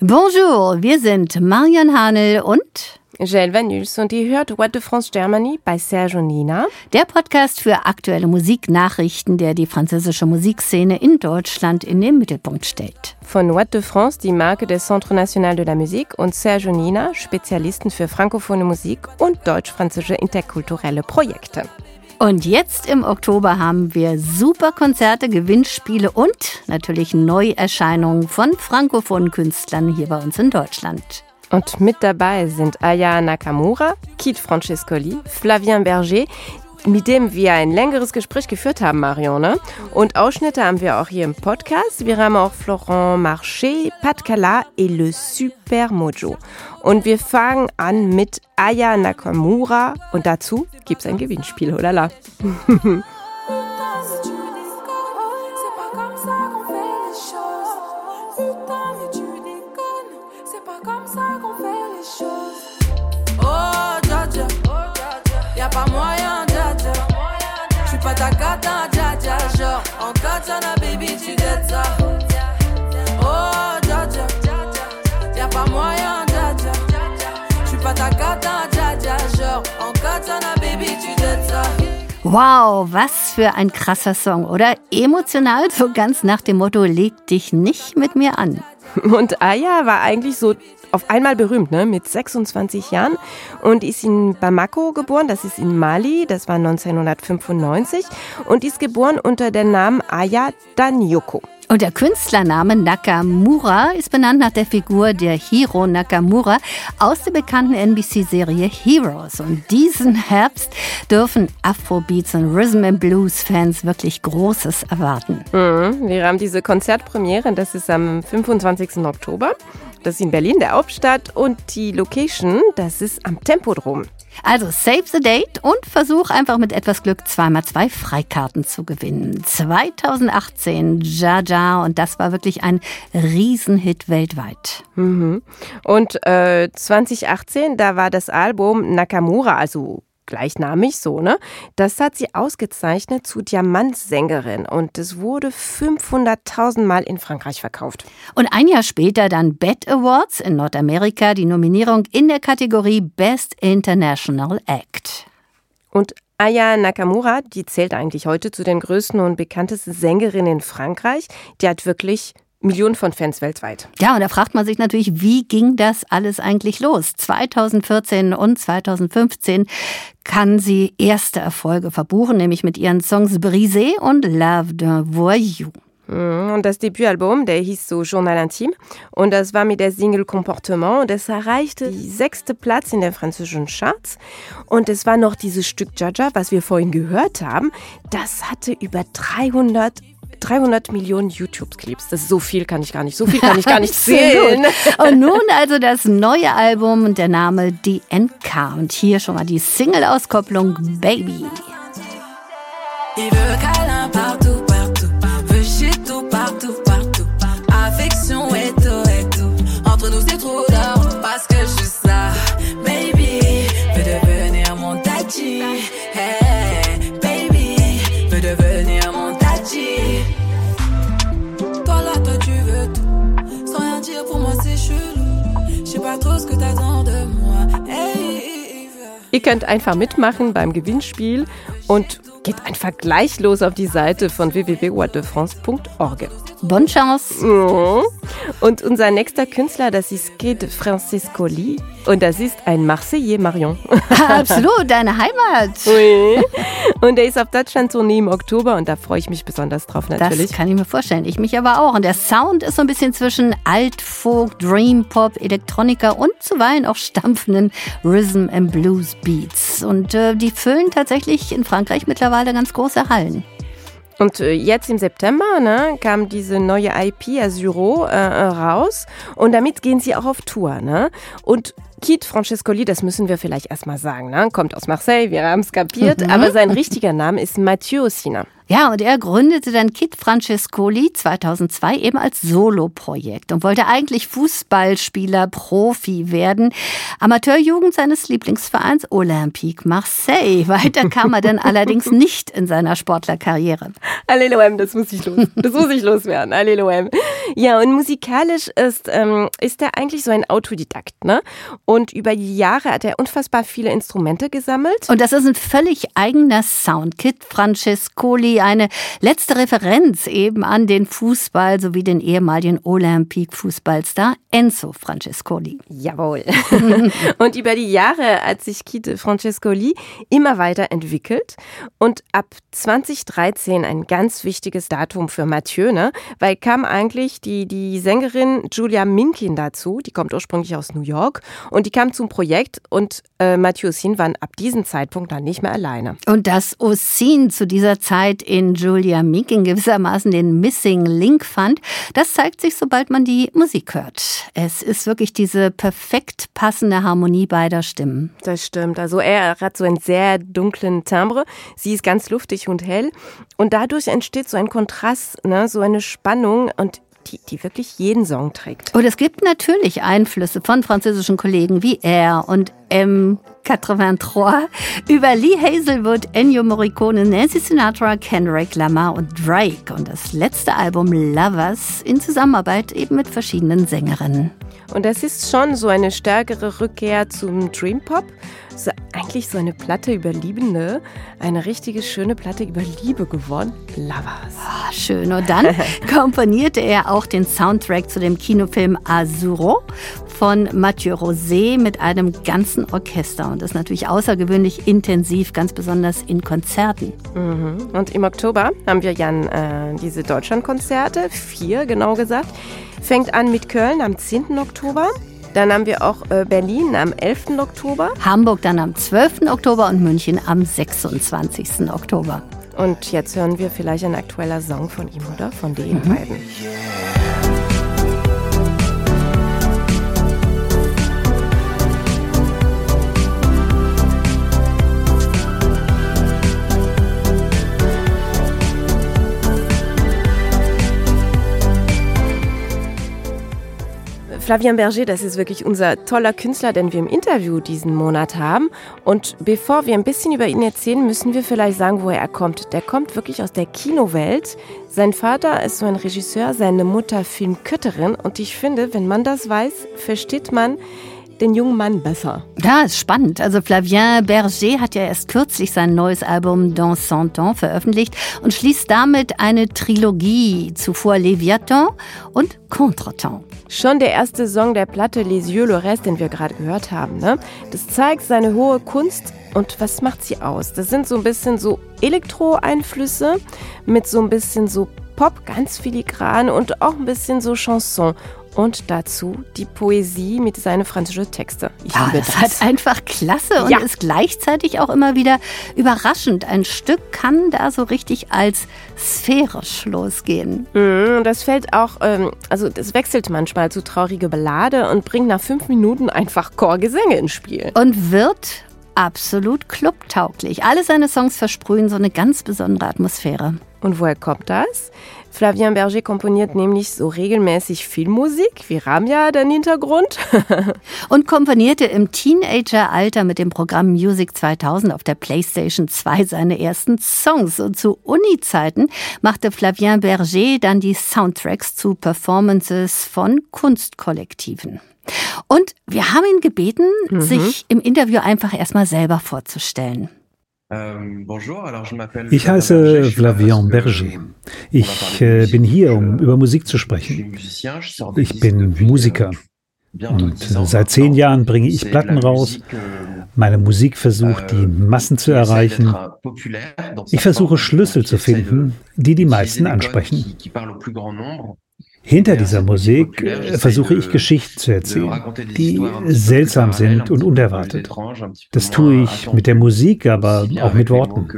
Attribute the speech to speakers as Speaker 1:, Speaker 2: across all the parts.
Speaker 1: Bonjour, wir sind Marion Hanel und
Speaker 2: Jael Vanuls und ihr hört What de France Germany bei Serge und Nina.
Speaker 1: Der Podcast für aktuelle Musiknachrichten, der die französische Musikszene in Deutschland in den Mittelpunkt stellt.
Speaker 2: Von What de France, die Marke des Centre National de la Musique und Serge und Nina, Spezialisten für frankophone Musik und deutsch-französische interkulturelle Projekte.
Speaker 1: Und jetzt im Oktober haben wir super Konzerte, Gewinnspiele und natürlich Neuerscheinungen von frankophonen Künstlern hier bei uns in Deutschland.
Speaker 2: Und mit dabei sind Aya Nakamura, Kit Francescoli, Flavien Berger, mit dem wir ein längeres Gespräch geführt haben, Marion. Und Ausschnitte haben wir auch hier im Podcast. Wir haben auch Florent Marché, Pat Cala et le Super Mojo. Und wir fangen an mit Aya Nakamura. Und dazu gibt es ein Gewinnspiel, oder la?
Speaker 3: ta cata, dja dja, genre En katana, baby, tu dettes ça Oh, dja dja Y'a pas moyen, dja dja J'suis pas ta cata, dja dja, genre En katana, baby, tu dettes ça
Speaker 1: Wow, was für ein krasser Song, oder? Emotional, so ganz nach dem Motto, leg dich nicht mit mir an.
Speaker 2: Und Aya war eigentlich so auf einmal berühmt, ne, mit 26 Jahren und ist in Bamako geboren, das ist in Mali, das war 1995 und ist geboren unter dem Namen Aya Danyoko.
Speaker 1: Und der Künstlername Nakamura ist benannt nach der Figur der Hiro Nakamura aus der bekannten NBC-Serie Heroes. Und diesen Herbst dürfen Afrobeats und Rhythm and Blues Fans wirklich Großes erwarten.
Speaker 2: Mhm, wir haben diese Konzertpremiere, das ist am 25. Oktober. Das ist in Berlin, der Hauptstadt. Und die Location, das ist am Tempodrom.
Speaker 1: Also save the date und versuch einfach mit etwas Glück zweimal zwei Freikarten zu gewinnen. 2018 Jaja und das war wirklich ein Riesenhit weltweit.
Speaker 2: Mhm. Und äh, 2018, da war das Album Nakamura, also gleichnamig so, ne? Das hat sie ausgezeichnet zu Diamantsängerin und es wurde 500.000 Mal in Frankreich verkauft.
Speaker 1: Und ein Jahr später dann BET Awards in Nordamerika die Nominierung in der Kategorie Best International Act.
Speaker 2: Und Aya Nakamura, die zählt eigentlich heute zu den größten und bekanntesten Sängerinnen in Frankreich. Die hat wirklich Millionen von Fans weltweit.
Speaker 1: Ja, und da fragt man sich natürlich, wie ging das alles eigentlich los? 2014 und 2015 kann sie erste Erfolge verbuchen, nämlich mit ihren Songs Brisé und Love d'un Voyou.
Speaker 2: Mhm, und das Debütalbum, der hieß so Journal Intime. Und das war mit der Single Comportement. Und es erreichte die sechste Platz in den französischen Charts. Und es war noch dieses Stück Jaja, was wir vorhin gehört haben. Das hatte über 300 300 Millionen YouTube-Clips. Das ist so viel, kann ich gar nicht. So viel kann ich gar nicht zählen.
Speaker 1: und nun also das neue Album und der Name DNK. Und hier schon mal die Single-Auskopplung Baby.
Speaker 3: Il
Speaker 2: Ihr könnt einfach mitmachen beim Gewinnspiel und geht einfach gleich los auf die Seite von www.whatdefrance.org.
Speaker 1: Bonne Chance!
Speaker 2: Mhm. Und unser nächster Künstler, das ist Kid Francescoli und das ist ein Marseillais Marion.
Speaker 1: Absolut, deine Heimat.
Speaker 2: Oui. Und er ist auf Deutschland-Tournee im Oktober und da freue ich mich besonders drauf natürlich.
Speaker 1: Das kann ich mir vorstellen. Ich mich aber auch. Und der Sound ist so ein bisschen zwischen Altfolk, Dream Pop, Elektronika und zuweilen auch stampfenden Rhythm and Blues Beats. Und äh, die füllen tatsächlich in Frankreich mittlerweile ganz große Hallen.
Speaker 2: Und äh, jetzt im September ne, kam diese neue IP Asyro äh, raus und damit gehen sie auch auf Tour. Ne? Und Kit Francescoli, das müssen wir vielleicht erstmal sagen, ne? kommt aus Marseille, wir haben es kapiert,
Speaker 1: Mhm.
Speaker 2: aber sein richtiger Name ist Mathieu Ossina.
Speaker 1: Ja, und er gründete dann Kit Francescoli 2002 eben als Soloprojekt und wollte eigentlich Fußballspieler, Profi werden. Amateurjugend seines Lieblingsvereins Olympique Marseille. Weiter kam er dann allerdings nicht in seiner Sportlerkarriere.
Speaker 2: Alleluem, das muss ich los. Das muss ich loswerden. Alleluem. Ja, und musikalisch ist, ähm, ist er eigentlich so ein Autodidakt, ne? Und über die Jahre hat er unfassbar viele Instrumente gesammelt.
Speaker 1: Und das ist ein völlig eigener Sound. Kit Francescoli eine letzte Referenz eben an den Fußball sowie den ehemaligen Olympique-Fußballstar Enzo Francescoli.
Speaker 2: Jawohl. und über die Jahre hat sich Kite Francescoli immer weiter entwickelt und ab 2013 ein ganz wichtiges Datum für Mathieu, ne? weil kam eigentlich die, die Sängerin Julia Minkin dazu, die kommt ursprünglich aus New York und die kam zum Projekt und äh, Mathieu Sin waren ab diesem Zeitpunkt dann nicht mehr alleine.
Speaker 1: Und dass Osin zu dieser Zeit in Julia Meeking gewissermaßen den Missing Link fand, das zeigt sich, sobald man die Musik hört. Es ist wirklich diese perfekt passende Harmonie beider Stimmen.
Speaker 2: Das stimmt. Also er hat so einen sehr dunklen Timbre. Sie ist ganz luftig und hell. Und dadurch entsteht so ein Kontrast, ne, so eine Spannung. Und die, die wirklich jeden Song trägt.
Speaker 1: Und es gibt natürlich Einflüsse von französischen Kollegen wie er und M83 über Lee Hazelwood, Ennio Morricone, Nancy Sinatra, Kendrick Lamar und Drake und das letzte Album Lovers in Zusammenarbeit eben mit verschiedenen Sängerinnen.
Speaker 2: Und das ist schon so eine stärkere Rückkehr zum Dream Pop. Eigentlich so eine Platte über Liebende, eine richtige schöne Platte über Liebe geworden. Lovers.
Speaker 1: Oh, schön. Und dann komponierte er auch den Soundtrack zu dem Kinofilm Azuro von Mathieu Rosé mit einem ganzen Orchester. Und das ist natürlich außergewöhnlich intensiv, ganz besonders in Konzerten.
Speaker 2: Mhm. Und im Oktober haben wir ja äh, diese Deutschlandkonzerte, vier genau gesagt. Fängt an mit Köln am 10. Oktober. Dann haben wir auch äh, Berlin am 11. Oktober.
Speaker 1: Hamburg dann am 12. Oktober und München am 26. Oktober.
Speaker 2: Und jetzt hören wir vielleicht ein aktueller Song von ihm, oder? Von den mhm. beiden. Yeah. Flavien Berger, das ist wirklich unser toller Künstler, den wir im Interview diesen Monat haben. Und bevor wir ein bisschen über ihn erzählen, müssen wir vielleicht sagen, woher er kommt. Der kommt wirklich aus der Kinowelt. Sein Vater ist so ein Regisseur, seine Mutter Filmkötterin. Und ich finde, wenn man das weiß, versteht man, den jungen Mann besser.
Speaker 1: Ja, ist spannend. Also Flavien Berger hat ja erst kürzlich sein neues Album Dans Cent Ans veröffentlicht und schließt damit eine Trilogie, zuvor Léviathan und Contretemps.
Speaker 2: Schon der erste Song der Platte Les Yeux le Reste, den wir gerade gehört haben, ne? das zeigt seine hohe Kunst und was macht sie aus? Das sind so ein bisschen so Elektro-Einflüsse mit so ein bisschen so Pop, ganz filigran und auch ein bisschen so Chanson und dazu die Poesie mit seinen französischen Texten.
Speaker 1: Ich ja, das, das hat einfach klasse und ja. ist gleichzeitig auch immer wieder überraschend. Ein Stück kann da so richtig als sphärisch losgehen.
Speaker 2: Mhm, das fällt auch, ähm, also das wechselt manchmal zu traurige Ballade und bringt nach fünf Minuten einfach Chorgesänge ins Spiel.
Speaker 1: Und wird absolut clubtauglich. Alle seine Songs versprühen so eine ganz besondere Atmosphäre.
Speaker 2: Und woher kommt das? Flavien Berger komponiert nämlich so regelmäßig Filmmusik, wie Ramja den Hintergrund.
Speaker 1: und komponierte im Teenageralter mit dem Programm Music 2000 auf der PlayStation 2 seine ersten Songs. Und zu Uni-Zeiten machte Flavien Berger dann die Soundtracks zu Performances von Kunstkollektiven. Und wir haben ihn gebeten, mhm. sich im Interview einfach erstmal selber vorzustellen.
Speaker 4: Ähm, ich heiße Flavien Berger. Ich äh, bin hier, um über Musik zu sprechen. Ich bin Musiker. Und seit zehn Jahren bringe ich Platten raus. Euh, Meine Musik versucht, die euh, Massen zu erreichen. Ich versuche Schlüssel zu finden, die die meisten ansprechen. Hinter dieser Musik äh, versuche ich Geschichten zu erzählen, die seltsam sind und unerwartet. Das tue ich mit der Musik, aber auch mit Worten.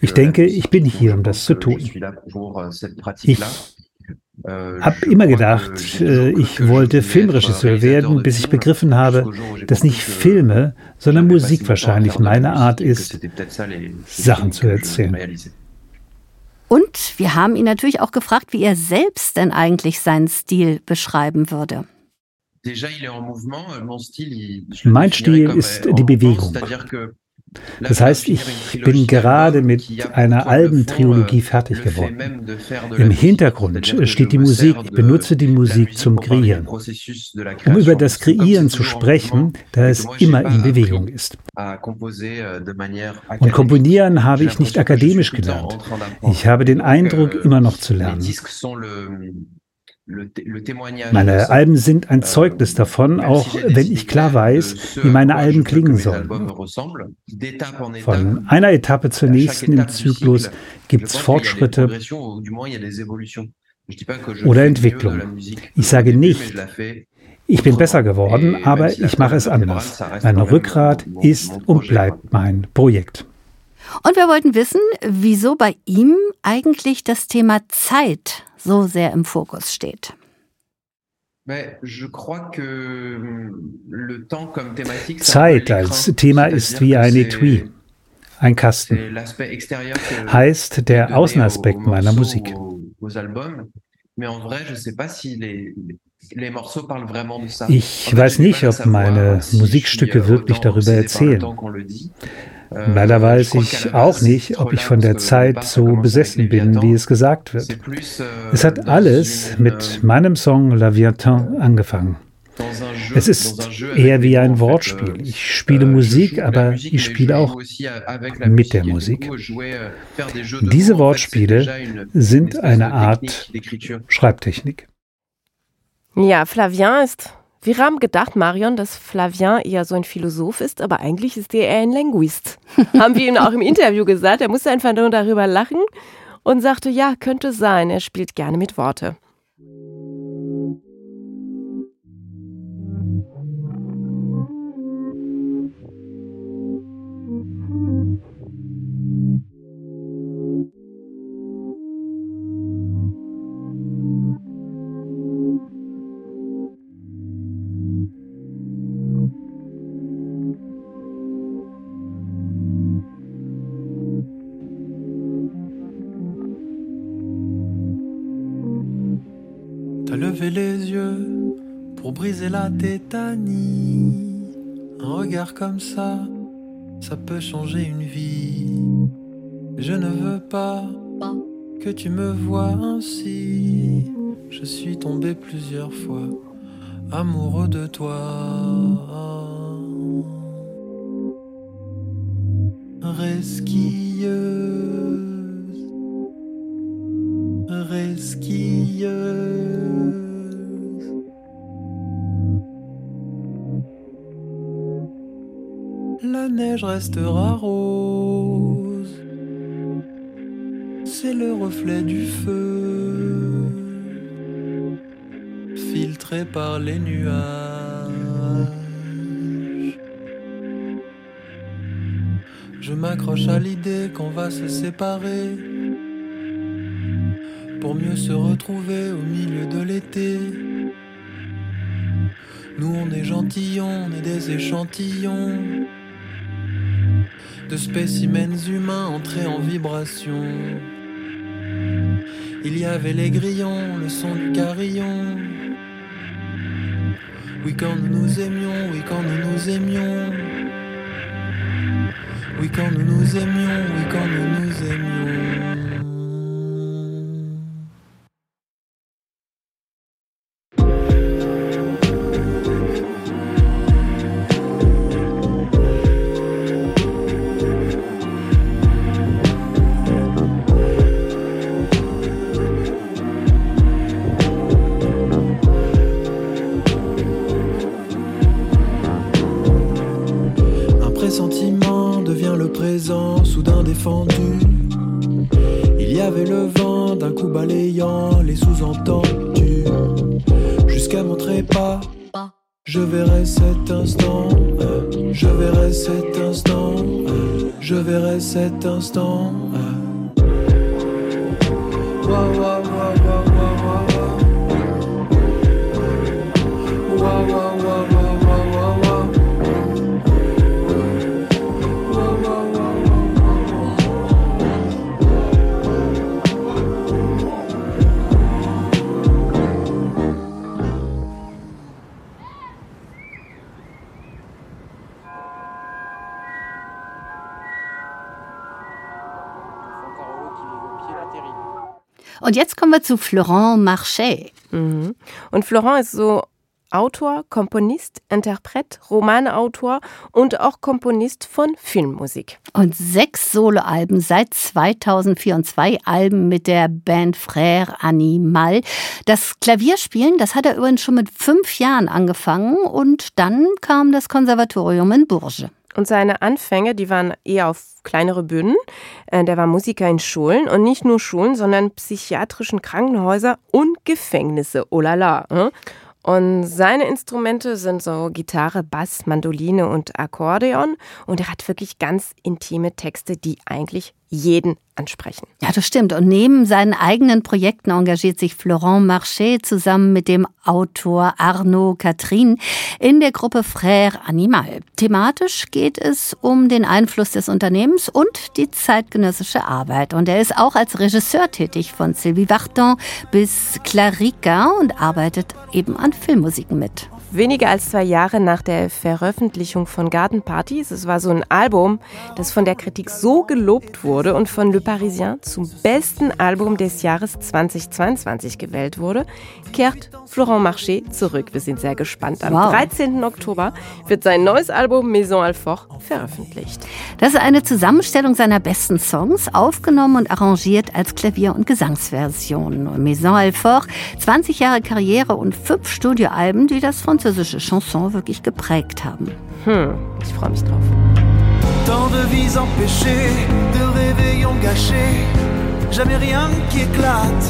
Speaker 4: Ich denke, ich bin hier, um das zu tun. Ich habe immer gedacht, äh, ich wollte Filmregisseur werden, bis ich begriffen habe, dass nicht Filme, sondern Musik wahrscheinlich meine Art ist, Sachen zu erzählen.
Speaker 1: Und wir haben ihn natürlich auch gefragt, wie er selbst denn eigentlich seinen Stil beschreiben würde.
Speaker 4: Mein Stil ist die Bewegung. Das heißt, ich bin gerade mit einer Albentrilogie euh, fertig geworden. Im Hintergrund steht die Musik. Ich benutze die Musik zum Kreieren. Um über das Kreieren zu sprechen, da es immer in Bewegung ist. Euh, Und komponieren habe ich nicht akademisch gelernt. Ich habe den Eindruck, euh, immer noch zu lernen. Meine Alben sind ein Zeugnis davon, auch wenn ich klar weiß, wie meine Alben klingen sollen. Von einer Etappe zur nächsten im Zyklus gibt es Fortschritte oder Entwicklung. Ich sage nicht, ich bin besser geworden, aber ich mache es anders. Mein Rückgrat ist und bleibt mein Projekt.
Speaker 1: Und wir wollten wissen, wieso bei ihm eigentlich das Thema Zeit so sehr im Fokus steht.
Speaker 4: Zeit als Thema ist wie ein Etui, ein Kasten. Heißt der Außenaspekt meiner Musik. Ich weiß nicht, ob meine Musikstücke wirklich darüber erzählen. Leider weiß ich auch nicht, ob ich von der Zeit so besessen bin, wie es gesagt wird. Es hat alles mit meinem Song La Viatin angefangen. Es ist eher wie ein Wortspiel. Ich spiele Musik, aber ich spiele auch mit der Musik. Diese Wortspiele sind eine Art Schreibtechnik.
Speaker 2: Ja, Flavien ist wir haben gedacht, Marion, dass Flavien eher so ein Philosoph ist, aber eigentlich ist er eher ein Linguist. haben wir ihm auch im Interview gesagt. Er musste einfach nur darüber lachen und sagte, ja, könnte sein. Er spielt gerne mit Worte.
Speaker 5: Les yeux pour briser la tétanie. Un regard comme ça, ça peut changer une vie. Je ne veux pas que tu me vois ainsi. Je suis tombé plusieurs fois amoureux de toi. Resquilleuse, neige restera rose. C'est le reflet du feu, filtré par les nuages. Je m'accroche à l'idée qu'on va se séparer pour mieux se retrouver au milieu de l'été. Nous on est gentillons, on est des échantillons de spécimens humains entrés en vibration. Il y avait les grillons, le son du carillon. Oui, quand nous nous aimions, oui, quand nous nous aimions. Oui, quand nous nous aimions, oui, quand nous nous aimions. avait le vent d'un coup balayant les sous-entendus. Jusqu'à mon trépas, je verrai cet instant, je verrai cet instant, je verrai cet instant.
Speaker 1: Und jetzt kommen wir zu Florent Marchais.
Speaker 2: Mhm. Und Florent ist so Autor, Komponist, Interpret, Romanautor und auch Komponist von Filmmusik.
Speaker 1: Und sechs Soloalben seit 2004 und zwei Alben mit der Band Frère Animal. Das Klavierspielen, das hat er übrigens schon mit fünf Jahren angefangen und dann kam das Konservatorium in Bourges.
Speaker 2: Und seine Anfänge, die waren eher auf kleinere Bühnen. Äh, der war Musiker in Schulen und nicht nur Schulen, sondern psychiatrischen Krankenhäuser und Gefängnisse. Oh la la. Hm? Und seine Instrumente sind so Gitarre, Bass, Mandoline und Akkordeon. Und er hat wirklich ganz intime Texte, die eigentlich jeden ansprechen.
Speaker 1: Ja, das stimmt. Und neben seinen eigenen Projekten engagiert sich Florent Marchais zusammen mit dem Autor Arnaud Catherine in der Gruppe Frère Animal. Thematisch geht es um den Einfluss des Unternehmens und die zeitgenössische Arbeit. Und er ist auch als Regisseur tätig, von Sylvie Vartan bis Clarica und arbeitet eben an Filmmusiken mit
Speaker 2: weniger als zwei Jahre nach der Veröffentlichung von Garden Parties, es war so ein Album, das von der Kritik so gelobt wurde und von Le Parisien zum besten Album des Jahres 2022 gewählt wurde, kehrt Florent Marché zurück. Wir sind sehr gespannt. Am wow. 13. Oktober wird sein neues Album Maison Alfort veröffentlicht.
Speaker 1: Das ist eine Zusammenstellung seiner besten Songs, aufgenommen und arrangiert als Klavier- und Gesangsversion. Maison Alfort, 20 Jahre Karriere und fünf Studioalben, die das von französische Chanson wirklich geprägt haben.
Speaker 2: Hm, ich freue mich drauf.
Speaker 6: Tant de vies empêchées, de réveillons gâchés, jamais rien qui éclate.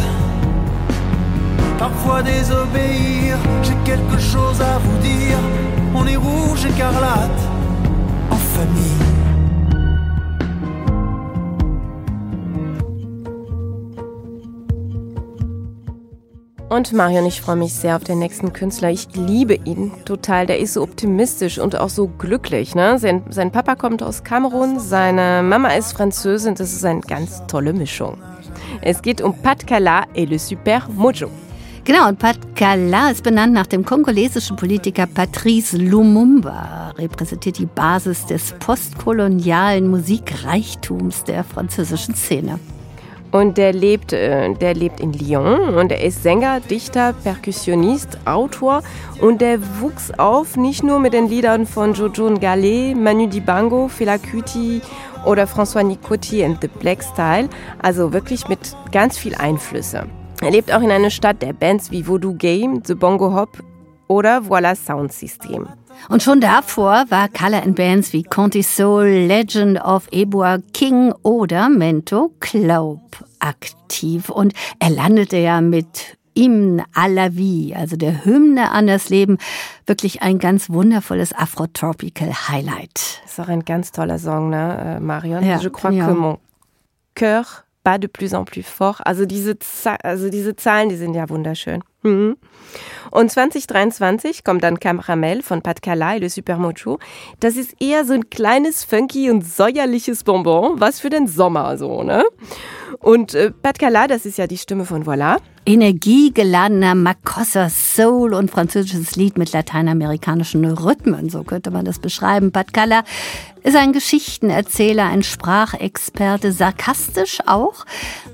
Speaker 6: Parfois désobéir, j'ai quelque chose à vous dire. On est rouge écarlate, en famille.
Speaker 2: Und Marion, ich freue mich sehr auf den nächsten Künstler. Ich liebe ihn total. Der ist so optimistisch und auch so glücklich. Ne? Sein, sein Papa kommt aus Kamerun, seine Mama ist Französin. Das ist eine ganz tolle Mischung. Es geht um Pat Kala et le Super Mojo.
Speaker 1: Genau, und Pat Kala ist benannt nach dem kongolesischen Politiker Patrice Lumumba, repräsentiert die Basis des postkolonialen Musikreichtums der französischen Szene.
Speaker 2: Und der lebt, äh, der lebt in Lyon und er ist Sänger, Dichter, Perkussionist, Autor und der wuchs auf nicht nur mit den Liedern von Jojo Ngale, Manu Dibango, Fela Kuti oder François Nicotti and the Black Style, also wirklich mit ganz viel Einflüsse. Er lebt auch in einer Stadt der Bands wie Voodoo Game, The Bongo Hop oder Voila Sound System.
Speaker 1: Und schon davor war Color in Bands wie Conti Soul, Legend of Ebua King oder Mento Club aktiv. Und er landete ja mit Hymne à la vie, also der Hymne an das Leben, wirklich ein ganz wundervolles Afro-Tropical Highlight.
Speaker 2: Das ist auch ein ganz toller Song, ne, äh, Marion? Ja, Je crois ja. que mon cœur bat de plus en plus fort. Also diese, also diese Zahlen, die sind ja wunderschön. Mhm. Und 2023 kommt dann Caramel von Pat Cala Le Super Mocho. Das ist eher so ein kleines, funky und säuerliches Bonbon, was für den Sommer so, ne? Und äh, Pat Cala, das ist ja die Stimme von Voila.
Speaker 1: Energiegeladener Makossa Soul und französisches Lied mit lateinamerikanischen Rhythmen, so könnte man das beschreiben. Pat Cala ist ein Geschichtenerzähler, ein Sprachexperte, sarkastisch auch,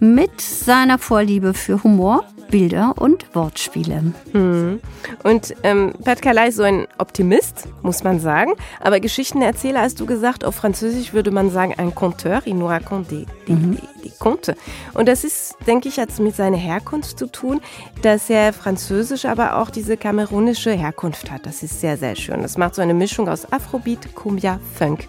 Speaker 1: mit seiner Vorliebe für Humor Bilder und Wortspiele.
Speaker 2: Hm. Und ähm, Pat Calais ist so ein Optimist, muss man sagen. Aber Geschichtenerzähler, hast du gesagt, auf Französisch würde man sagen ein Conteur. Il nous raconte des, mhm. des contes. Und das ist, denke ich, hat mit seiner Herkunft zu tun, dass er französisch, aber auch diese kamerunische Herkunft hat. Das ist sehr, sehr schön. Das macht so eine Mischung aus Afrobeat, Cumbia, Funk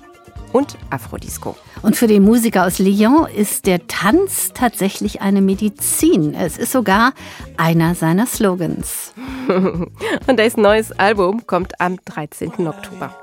Speaker 2: und Afrodisco.
Speaker 1: Und für den Musiker aus Lyon ist der Tanz tatsächlich eine Medizin. Es ist sogar einer seiner Slogans.
Speaker 2: und das neues Album kommt am 13. Oktober.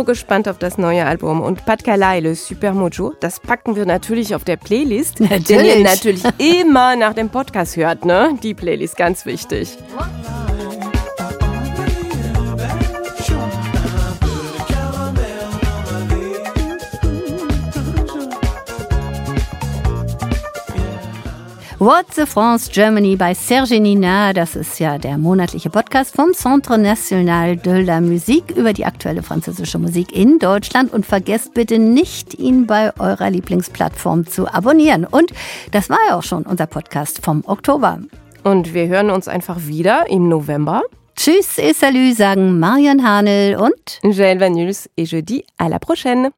Speaker 2: So gespannt auf das neue Album. Und Pat Kalai, Le Super Mojo, das packen wir natürlich auf der Playlist,
Speaker 1: natürlich.
Speaker 2: den ihr natürlich immer nach dem Podcast hört. Ne? Die Playlist, ganz wichtig.
Speaker 1: What's the France Germany bei Serge Nina. Das ist ja der monatliche Podcast vom Centre National de la Musique über die aktuelle französische Musik in Deutschland. Und vergesst bitte nicht, ihn bei eurer Lieblingsplattform zu abonnieren. Und das war ja auch schon unser Podcast vom Oktober.
Speaker 2: Und wir hören uns einfach wieder im November.
Speaker 1: Tschüss et salut, sagen Marion Hanel und
Speaker 2: Joël Vanuls et je dis à la prochaine.